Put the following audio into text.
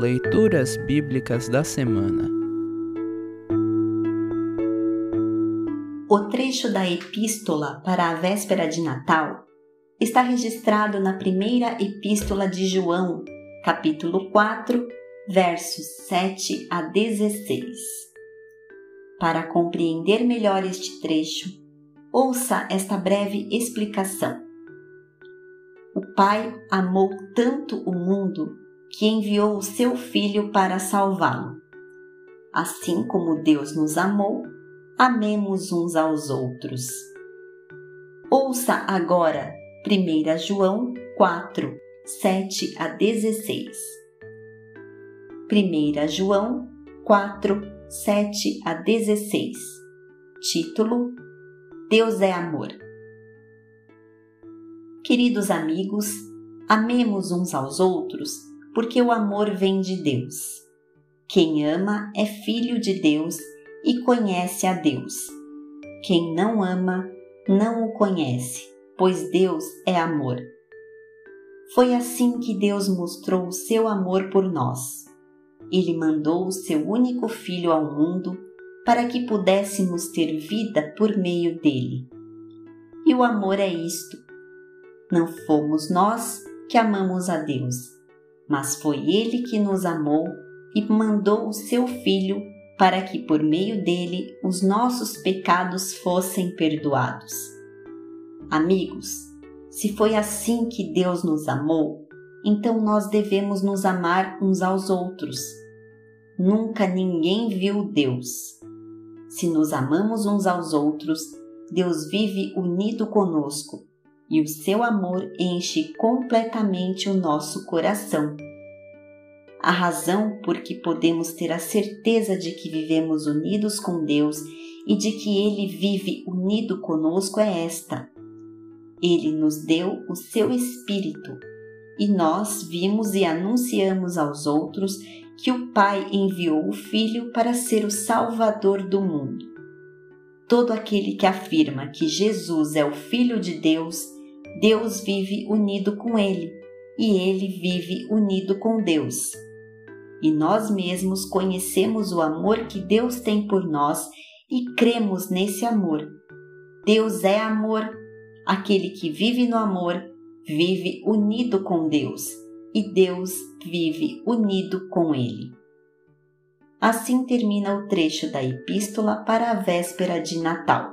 Leituras Bíblicas da Semana O trecho da Epístola para a véspera de Natal está registrado na primeira Epístola de João, capítulo 4, versos 7 a 16. Para compreender melhor este trecho, ouça esta breve explicação. O Pai amou tanto o mundo que enviou o seu Filho para salvá-lo. Assim como Deus nos amou, amemos uns aos outros. Ouça agora 1 João 4, 7 a 16. 1 João 4, 7 a 16. Título: Deus é amor. Queridos amigos, amemos uns aos outros, porque o amor vem de Deus. Quem ama é filho de Deus e conhece a Deus. Quem não ama, não o conhece, pois Deus é amor. Foi assim que Deus mostrou o seu amor por nós. Ele mandou o seu único filho ao mundo para que pudéssemos ter vida por meio dele. E o amor é isto: não fomos nós que amamos a Deus, mas foi Ele que nos amou e mandou o seu Filho para que por meio dele os nossos pecados fossem perdoados. Amigos, se foi assim que Deus nos amou, então nós devemos nos amar uns aos outros. Nunca ninguém viu Deus. Se nos amamos uns aos outros, Deus vive unido conosco e o seu amor enche completamente o nosso coração. A razão por que podemos ter a certeza de que vivemos unidos com Deus e de que Ele vive unido conosco é esta. Ele nos deu o seu Espírito e nós vimos e anunciamos aos outros que o Pai enviou o Filho para ser o Salvador do mundo. Todo aquele que afirma que Jesus é o Filho de Deus Deus vive unido com ele e ele vive unido com Deus. E nós mesmos conhecemos o amor que Deus tem por nós e cremos nesse amor. Deus é amor. Aquele que vive no amor vive unido com Deus e Deus vive unido com ele. Assim termina o trecho da Epístola para a véspera de Natal.